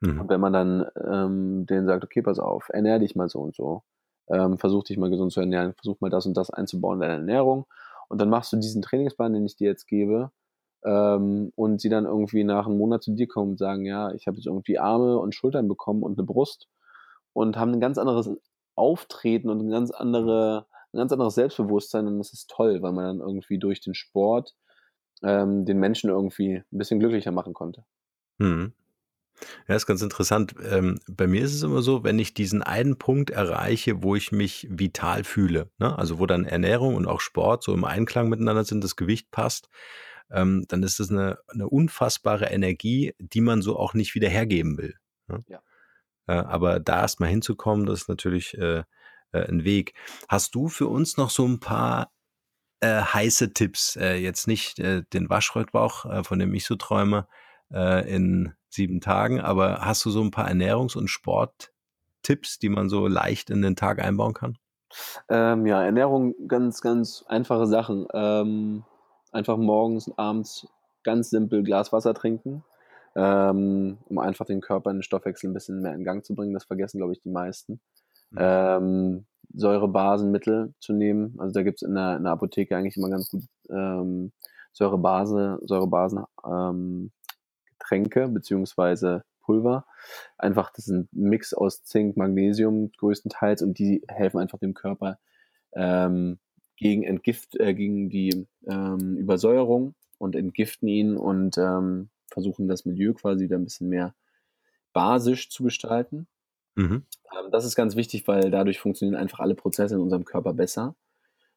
S2: Mhm.
S3: Und wenn man dann ähm, denen sagt, okay, pass auf, ernähr dich mal so und so, ähm, versuch dich mal gesund zu ernähren, versuch mal das und das einzubauen in deine Ernährung und dann machst du diesen Trainingsplan, den ich dir jetzt gebe, ähm, und sie dann irgendwie nach einem Monat zu dir kommen und sagen, ja, ich habe jetzt irgendwie Arme und Schultern bekommen und eine Brust und haben ein ganz anderes Auftreten und ein ganz andere, ein ganz anderes Selbstbewusstsein und das ist toll, weil man dann irgendwie durch den Sport ähm, den Menschen irgendwie ein bisschen glücklicher machen konnte.
S2: Mhm. Ja, ist ganz interessant. Ähm, bei mir ist es immer so, wenn ich diesen einen Punkt erreiche, wo ich mich vital fühle, ne? also wo dann Ernährung und auch Sport so im Einklang miteinander sind, das Gewicht passt, ähm, dann ist das eine, eine unfassbare Energie, die man so auch nicht wieder hergeben will. Ne?
S3: Ja.
S2: Äh, aber da erst mal hinzukommen, das ist natürlich äh, äh, ein Weg. Hast du für uns noch so ein paar äh, heiße Tipps? Äh, jetzt nicht äh, den Waschrottbauch, äh, von dem ich so träume, in sieben Tagen, aber hast du so ein paar Ernährungs- und Sporttipps, die man so leicht in den Tag einbauen kann?
S3: Ähm, ja, Ernährung, ganz, ganz einfache Sachen. Ähm, einfach morgens und abends ganz simpel Glas Wasser trinken, ähm, um einfach den Körper, den Stoffwechsel ein bisschen mehr in Gang zu bringen. Das vergessen, glaube ich, die meisten.
S2: Mhm.
S3: Ähm, Säurebasenmittel zu nehmen. Also da gibt es in der, in der Apotheke eigentlich immer ganz gut ähm, Säurebase, Säurebasen ähm, Getränke beziehungsweise Pulver. Einfach, das ist ein Mix aus Zink, Magnesium größtenteils und die helfen einfach dem Körper ähm, gegen Entgift, äh, gegen die ähm, Übersäuerung und entgiften ihn und ähm, versuchen das Milieu quasi wieder ein bisschen mehr basisch zu gestalten.
S2: Mhm.
S3: Ähm, das ist ganz wichtig, weil dadurch funktionieren einfach alle Prozesse in unserem Körper besser.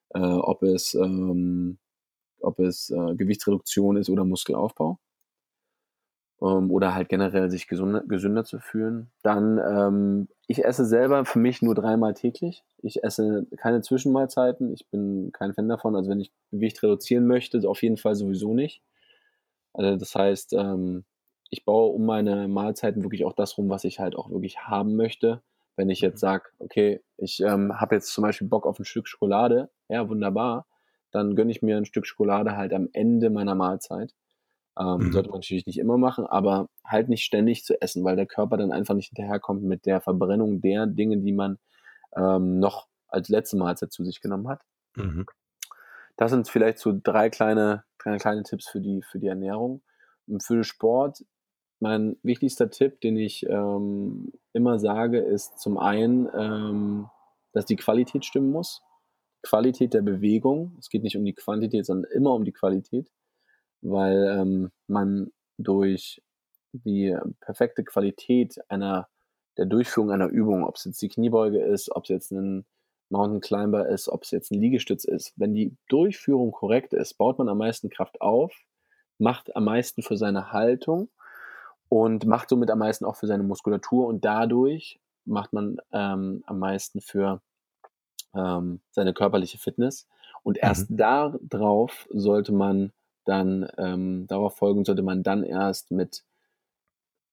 S3: Äh, ob es, ähm, ob es äh, Gewichtsreduktion ist oder Muskelaufbau ähm, oder halt generell sich gesünder, gesünder zu fühlen. Dann, ähm, ich esse selber für mich nur dreimal täglich. Ich esse keine Zwischenmahlzeiten. Ich bin kein Fan davon. Also wenn ich Gewicht reduzieren möchte, auf jeden Fall sowieso nicht. Also das heißt, ähm, ich baue um meine Mahlzeiten wirklich auch das rum, was ich halt auch wirklich haben möchte. Wenn ich jetzt sage, okay, ich ähm, habe jetzt zum Beispiel Bock auf ein Stück Schokolade, ja, wunderbar, dann gönne ich mir ein Stück Schokolade halt am Ende meiner Mahlzeit. Ähm,
S2: Mhm.
S3: Sollte man natürlich nicht immer machen, aber halt nicht ständig zu essen, weil der Körper dann einfach nicht hinterherkommt mit der Verbrennung der Dinge, die man ähm, noch als letzte Mahlzeit zu sich genommen hat.
S2: Mhm.
S3: Das sind vielleicht so drei kleine, kleine, kleine Tipps für die, für die Ernährung. Und für den Sport, mein wichtigster Tipp, den ich ähm, immer sage, ist zum einen, ähm, dass die Qualität stimmen muss. Qualität der Bewegung. Es geht nicht um die Quantität, sondern immer um die Qualität, weil ähm, man durch die perfekte Qualität einer der Durchführung einer Übung, ob es jetzt die Kniebeuge ist, ob es jetzt ein Mountain Climber ist, ob es jetzt ein Liegestütz ist, wenn die Durchführung korrekt ist, baut man am meisten Kraft auf, macht am meisten für seine Haltung und macht somit am meisten auch für seine Muskulatur und dadurch macht man ähm, am meisten für ähm, seine körperliche Fitness und erst
S2: Mhm.
S3: darauf sollte man dann ähm, darauf folgen sollte man dann erst mit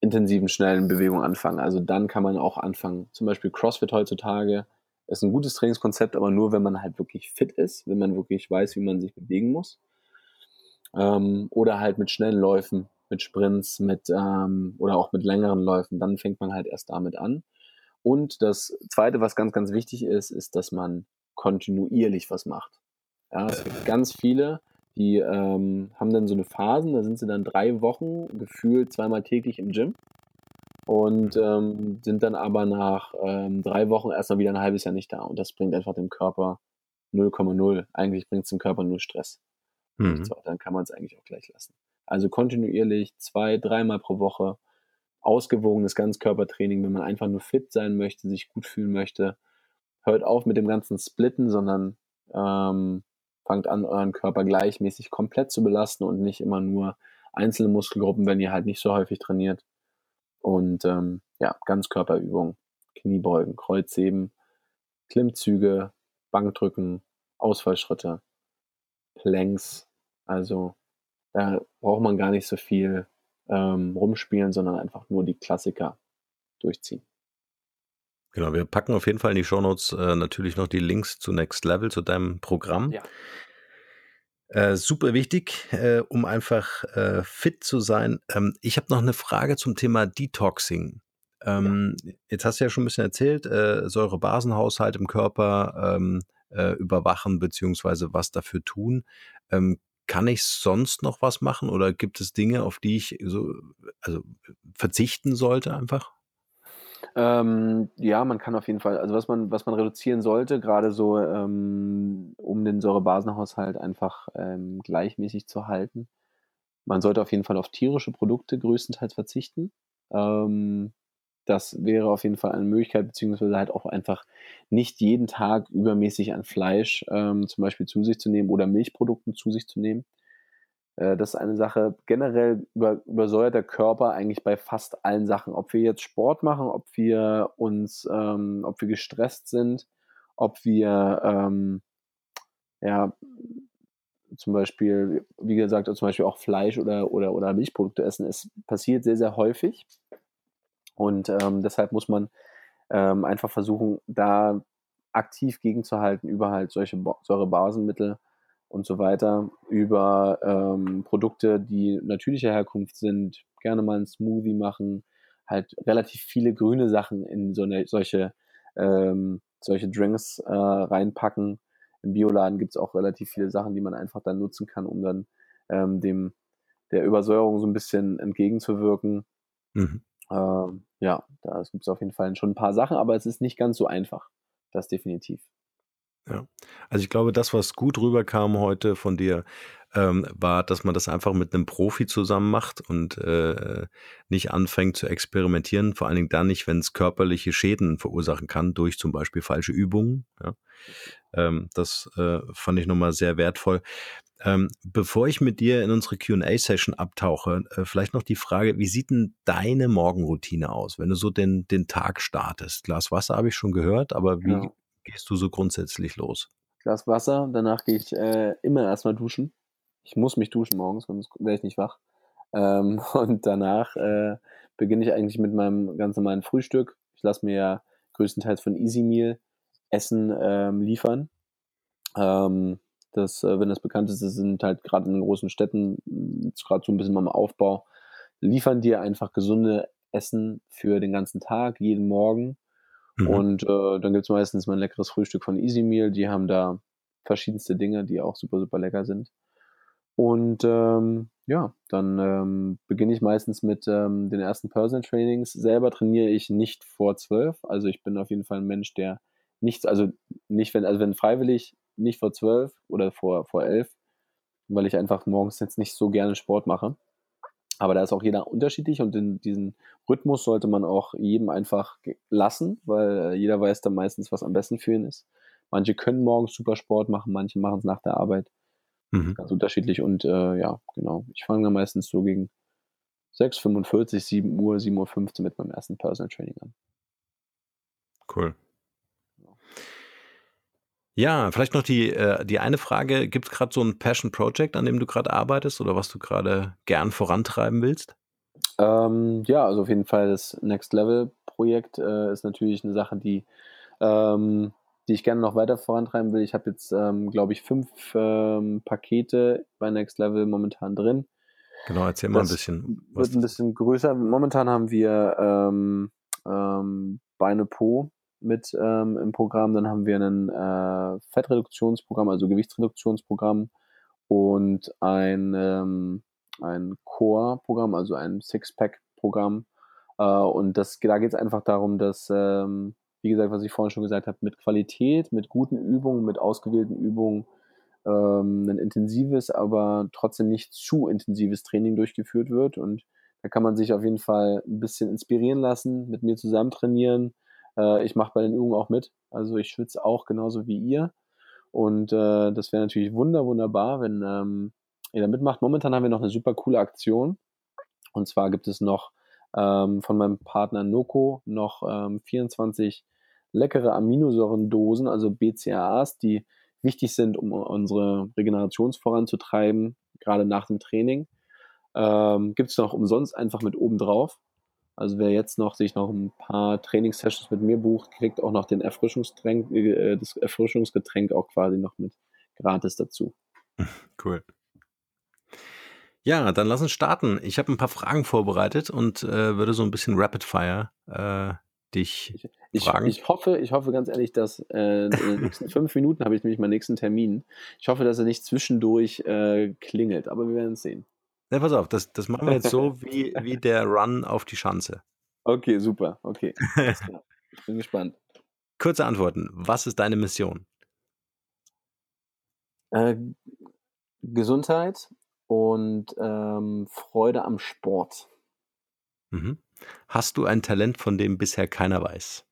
S3: intensiven, schnellen Bewegungen anfangen. Also dann kann man auch anfangen. Zum Beispiel CrossFit heutzutage ist ein gutes Trainingskonzept, aber nur, wenn man halt wirklich fit ist, wenn man wirklich weiß, wie man sich bewegen muss. Ähm, oder halt mit schnellen Läufen, mit Sprints, mit ähm, oder auch mit längeren Läufen. Dann fängt man halt erst damit an. Und das Zweite, was ganz, ganz wichtig ist, ist, dass man kontinuierlich was macht. Ja, es gibt ganz viele, die ähm, haben dann so eine Phasen, da sind sie dann drei Wochen gefühlt zweimal täglich im Gym und ähm, sind dann aber nach ähm, drei Wochen erstmal wieder ein halbes Jahr nicht da. Und das bringt einfach dem Körper 0,0. Eigentlich bringt es dem Körper nur Stress.
S2: Mhm.
S3: So, dann kann man es eigentlich auch gleich lassen. Also kontinuierlich zwei, dreimal pro Woche ausgewogenes Ganzkörpertraining, wenn man einfach nur fit sein möchte, sich gut fühlen möchte. Hört auf mit dem ganzen Splitten, sondern ähm, fangt an, euren Körper gleichmäßig komplett zu belasten und nicht immer nur einzelne Muskelgruppen, wenn ihr halt nicht so häufig trainiert. Und ähm, ja, Ganzkörperübungen, Kniebeugen, Kreuzheben, Klimmzüge, Bankdrücken, Ausfallschritte, Planks. Also da braucht man gar nicht so viel ähm, rumspielen, sondern einfach nur die Klassiker durchziehen.
S2: Genau, wir packen auf jeden Fall in die Shownotes äh, natürlich noch die Links zu Next Level, zu deinem Programm. Ja. Äh, super wichtig, äh, um einfach äh, fit zu sein. Ähm, ich habe noch eine Frage zum Thema Detoxing. Ähm, ja. Jetzt hast du ja schon ein bisschen erzählt, äh, Säurebasenhaushalt im Körper ähm, äh, überwachen beziehungsweise was dafür tun. Ähm, kann ich sonst noch was machen oder gibt es Dinge, auf die ich so also verzichten sollte einfach?
S3: Ähm, ja, man kann auf jeden Fall, also was man, was man reduzieren sollte, gerade so, ähm, um den Säurebasenhaushalt einfach ähm, gleichmäßig zu halten. Man sollte auf jeden Fall auf tierische Produkte größtenteils verzichten. Ähm, das wäre auf jeden Fall eine Möglichkeit, beziehungsweise halt auch einfach nicht jeden Tag übermäßig an Fleisch ähm, zum Beispiel zu sich zu nehmen oder Milchprodukten zu sich zu nehmen. Äh, das ist eine Sache, generell über, übersäuert der Körper eigentlich bei fast allen Sachen. Ob wir jetzt Sport machen, ob wir uns, ähm, ob wir gestresst sind, ob wir ähm, ja zum Beispiel, wie gesagt, zum Beispiel auch Fleisch oder, oder, oder Milchprodukte essen. Es passiert sehr, sehr häufig. Und ähm, deshalb muss man ähm, einfach versuchen, da aktiv gegenzuhalten über halt solche Säurebasenmittel und so weiter, über ähm, Produkte, die natürlicher Herkunft sind, gerne mal einen Smoothie machen, halt relativ viele grüne Sachen in so eine, solche, ähm, solche Drinks äh, reinpacken. Im Bioladen gibt es auch relativ viele Sachen, die man einfach dann nutzen kann, um dann ähm, dem der Übersäuerung so ein bisschen entgegenzuwirken. Mhm. Ähm, ja, da gibt es auf jeden Fall schon ein paar Sachen, aber es ist nicht ganz so einfach. Das definitiv.
S2: Ja. Also ich glaube, das, was gut rüberkam heute von dir, ähm, war, dass man das einfach mit einem Profi zusammen macht und äh, nicht anfängt zu experimentieren, vor allen Dingen dann nicht, wenn es körperliche Schäden verursachen kann, durch zum Beispiel falsche Übungen. Ja. Ähm, das äh, fand ich nochmal sehr wertvoll. Ähm, bevor ich mit dir in unsere QA-Session abtauche, äh, vielleicht noch die Frage, wie sieht denn deine Morgenroutine aus, wenn du so den, den Tag startest? Glas Wasser habe ich schon gehört, aber wie ja. Gehst du so grundsätzlich los?
S3: Glas Wasser, danach gehe ich äh, immer erstmal duschen. Ich muss mich duschen morgens, sonst wäre ich nicht wach. Ähm, und danach äh, beginne ich eigentlich mit meinem ganz normalen Frühstück. Ich lasse mir ja größtenteils von Easy Meal Essen ähm, liefern. Ähm, das, äh, wenn das bekannt ist, das sind halt gerade in den großen Städten, gerade so ein bisschen beim Aufbau, liefern dir einfach gesunde Essen für den ganzen Tag, jeden Morgen. Mhm. Und äh, dann gibt es meistens mal ein leckeres Frühstück von Easy Meal. Die haben da verschiedenste Dinge, die auch super, super lecker sind. Und ähm, ja, dann ähm, beginne ich meistens mit ähm, den ersten Personal Trainings. Selber trainiere ich nicht vor zwölf. Also ich bin auf jeden Fall ein Mensch, der nichts, also nicht, wenn, also wenn freiwillig nicht vor zwölf oder vor, vor elf, weil ich einfach morgens jetzt nicht so gerne Sport mache. Aber da ist auch jeder unterschiedlich und in diesen Rhythmus sollte man auch jedem einfach lassen, weil äh, jeder weiß dann meistens, was am besten für ihn ist. Manche können morgens super Sport machen, manche machen es nach der Arbeit. Mhm. Ganz unterschiedlich und äh, ja, genau. Ich fange dann meistens so gegen 6.45, 7 Uhr, 7.15 Uhr mit meinem ersten Personal Training an.
S2: Cool. Ja, vielleicht noch die, äh, die eine Frage. Gibt es gerade so ein Passion Project, an dem du gerade arbeitest oder was du gerade gern vorantreiben willst?
S3: Ähm, ja, also auf jeden Fall das Next Level Projekt äh, ist natürlich eine Sache, die, ähm, die ich gerne noch weiter vorantreiben will. Ich habe jetzt, ähm, glaube ich, fünf ähm, Pakete bei Next Level momentan drin.
S2: Genau, erzähl mal das ein bisschen.
S3: Wird ein bisschen größer. Momentan haben wir ähm, ähm, Beine Po mit ähm, im Programm. Dann haben wir ein äh, Fettreduktionsprogramm, also Gewichtsreduktionsprogramm und ein, ähm, ein Core-Programm, also ein Six-Pack-Programm. Äh, und das, da geht es einfach darum, dass, ähm, wie gesagt, was ich vorhin schon gesagt habe, mit Qualität, mit guten Übungen, mit ausgewählten Übungen ähm, ein intensives, aber trotzdem nicht zu intensives Training durchgeführt wird. Und da kann man sich auf jeden Fall ein bisschen inspirieren lassen, mit mir zusammen trainieren äh, ich mache bei den Übungen auch mit. Also ich schwitze auch genauso wie ihr. Und äh, das wäre natürlich wunder, wunderbar, wenn ähm, ihr da mitmacht. Momentan haben wir noch eine super coole Aktion. Und zwar gibt es noch ähm, von meinem Partner Noco noch ähm, 24 leckere Aminosäurendosen, also BCAAs, die wichtig sind, um unsere Regeneration voranzutreiben, gerade nach dem Training. Ähm, Gibt es noch umsonst einfach mit oben drauf. Also wer jetzt noch sich noch ein paar Trainingssessions mit mir bucht, kriegt auch noch den Erfrischungsgetränk, äh, das Erfrischungsgetränk auch quasi noch mit gratis dazu.
S2: Cool. Ja, dann lass uns starten. Ich habe ein paar Fragen vorbereitet und äh, würde so ein bisschen Rapid Fire äh, dich
S3: Ich, ich,
S2: fragen.
S3: ich hoffe, ich hoffe ganz ehrlich, dass äh, in den nächsten fünf Minuten habe ich nämlich meinen nächsten Termin. Ich hoffe, dass er nicht zwischendurch äh, klingelt, aber wir werden es sehen.
S2: Ne, pass auf, das, das machen wir jetzt so wie, wie der Run auf die Schanze.
S3: Okay, super. Okay. Ich bin gespannt.
S2: Kurze Antworten. Was ist deine Mission?
S3: Äh, Gesundheit und ähm, Freude am Sport.
S2: Mhm. Hast du ein Talent, von dem bisher keiner weiß?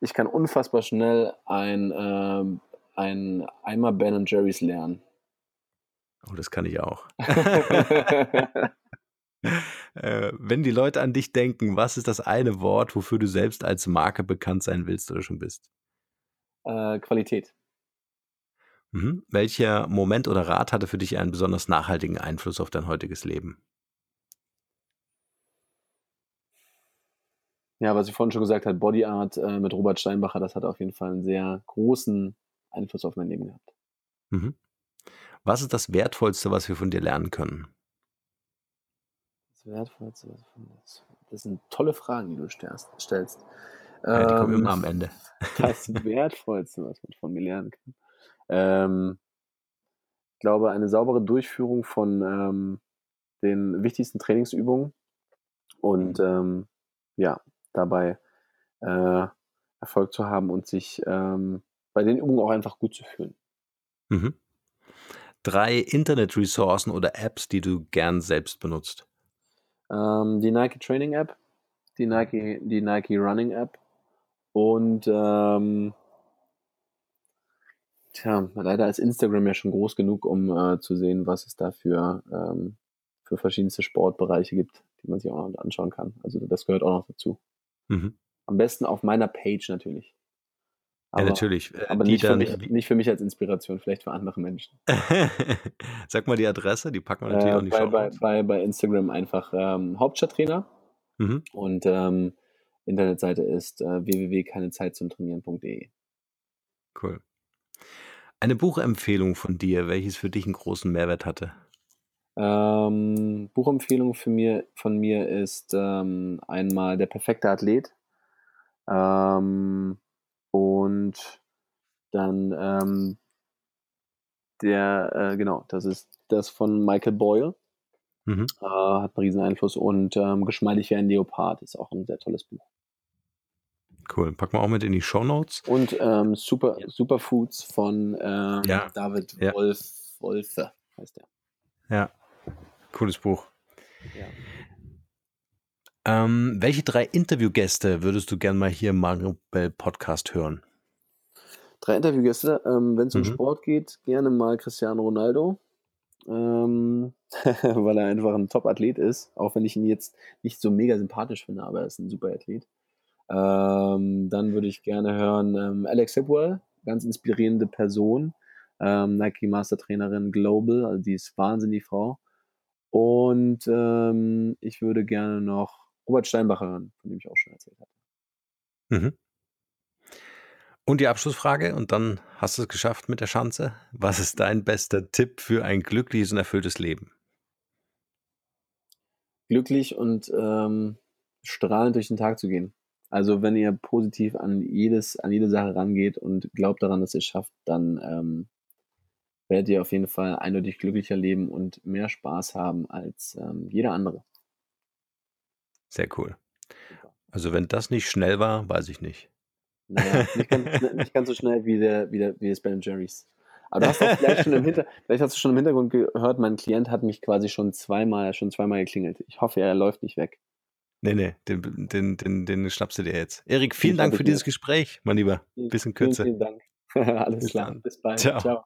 S3: Ich kann unfassbar schnell ein, ähm, ein Eimer Ben Jerry's lernen.
S2: Oh, das kann ich auch. äh, wenn die Leute an dich denken, was ist das eine Wort, wofür du selbst als Marke bekannt sein willst oder schon bist?
S3: äh, Qualität.
S2: Mhm. Welcher Moment oder Rat hatte für dich einen besonders nachhaltigen Einfluss auf dein heutiges Leben?
S3: Ja, was ich vorhin schon gesagt habe, Body Art äh, mit Robert Steinbacher, das hat auf jeden Fall einen sehr großen Einfluss auf mein Leben gehabt.
S2: Mhm. Was ist das Wertvollste, was wir von dir lernen können?
S3: Das Wertvollste, was von das, das sind tolle Fragen, die du stellst. stellst.
S2: Ja, die kommen
S3: Ähm,
S2: immer am Ende.
S3: das Wertvollste, was man von mir lernen kann. Ähm, ich glaube, eine saubere Durchführung von ähm, den wichtigsten Trainingsübungen und ähm, ja, dabei äh, Erfolg zu haben und sich ähm, bei den Übungen auch einfach gut zu fühlen.
S2: Mhm. Drei Internet-Ressourcen oder Apps, die du gern selbst benutzt.
S3: Ähm, die Nike Training App, die Nike, die Nike Running App und ähm, tja, leider ist Instagram ja schon groß genug, um äh, zu sehen, was es da für, ähm, für verschiedenste Sportbereiche gibt, die man sich auch noch anschauen kann. Also das gehört auch noch dazu.
S2: Mhm.
S3: Am besten auf meiner Page natürlich.
S2: Ja,
S3: Aber,
S2: natürlich. Äh,
S3: aber nicht, für
S2: dann,
S3: mich, nicht für mich als Inspiration, vielleicht für andere Menschen.
S2: Sag mal die Adresse, die packen wir natürlich auch
S3: Äh,
S2: in die
S3: bei, bei, bei, bei Instagram einfach ähm, Hauptstadttrainer
S2: Mhm.
S3: und ähm, Internetseite ist äh, www.keinezeitzumtrainieren.de.
S2: Cool. Eine Buchempfehlung von dir, welches für dich einen großen Mehrwert hatte.
S3: Ähm, Buchempfehlung für mir, von mir ist ähm, einmal Der perfekte Athlet. Ähm, und dann ähm, der, äh, genau, das ist das von Michael Boyle.
S2: Mhm.
S3: Äh, hat einen riesen Einfluss. Und ähm, Geschmeidig wie ein Leopard ist auch ein sehr tolles Buch.
S2: Cool. Packen wir auch mit in die Show Notes.
S3: Und ähm, Super, Superfoods von ähm,
S2: Ja,
S3: David
S2: ja.
S3: Wolf, Wolfe heißt der.
S2: Ja, cooles Buch.
S3: Ja.
S2: Ähm, welche drei Interviewgäste würdest du gern mal hier im Maribel Podcast hören?
S3: Drei Interviewgäste. Ähm, Wenn es um
S2: Mhm.
S3: Sport geht, gerne mal Cristiano Ronaldo, ähm, weil er einfach ein Top-Athlet ist, auch wenn ich ihn jetzt nicht so mega sympathisch finde, aber er ist ein super Athlet. Ähm, dann würde ich gerne hören ähm, Alex Hipwell, ganz inspirierende Person, ähm, Nike Master Trainerin Global, also die ist wahnsinnig Frau. Und ich würde gerne noch Robert Steinbacher hören, von dem ich auch schon erzählt habe.
S2: Mhm. Und die Abschlussfrage, und dann hast du es geschafft mit der Schanze. Was ist dein bester Tipp für ein glückliches und erfülltes Leben?
S3: glücklich und ähm, strahlend durch den Tag zu gehen. Also wenn ihr positiv an jedes, an jede Sache rangeht und glaubt daran, dass ihr es schafft, dann ähm, werdet ihr auf jeden Fall eindeutig glücklicher leben und mehr Spaß haben als ähm, jeder andere.
S2: Sehr cool. Also wenn das nicht schnell war, weiß ich nicht.
S3: Naja, nicht ganz, nicht ganz so schnell wie, der, wie, der, wie das Ben Jerry's. Aber du hast auch vielleicht schon im Hinter, vielleicht hast du schon im Hintergrund gehört, mein Klient hat mich quasi schon zweimal, schon zweimal geklingelt. Ich hoffe, er läuft nicht weg.
S2: Nee, nee, den, den, den, den schnappst du dir jetzt. Erik, vielen
S3: Den
S2: Dank für
S3: ich mir.
S2: dieses Gespräch, mein Lieber.
S3: Vielen,
S2: Bisschen
S3: vielen,
S2: kürzer.
S3: vielen Dank. Alles
S2: Bis
S3: klar.
S2: dann.
S3: Bis bald.
S2: Ciao.
S3: Ciao.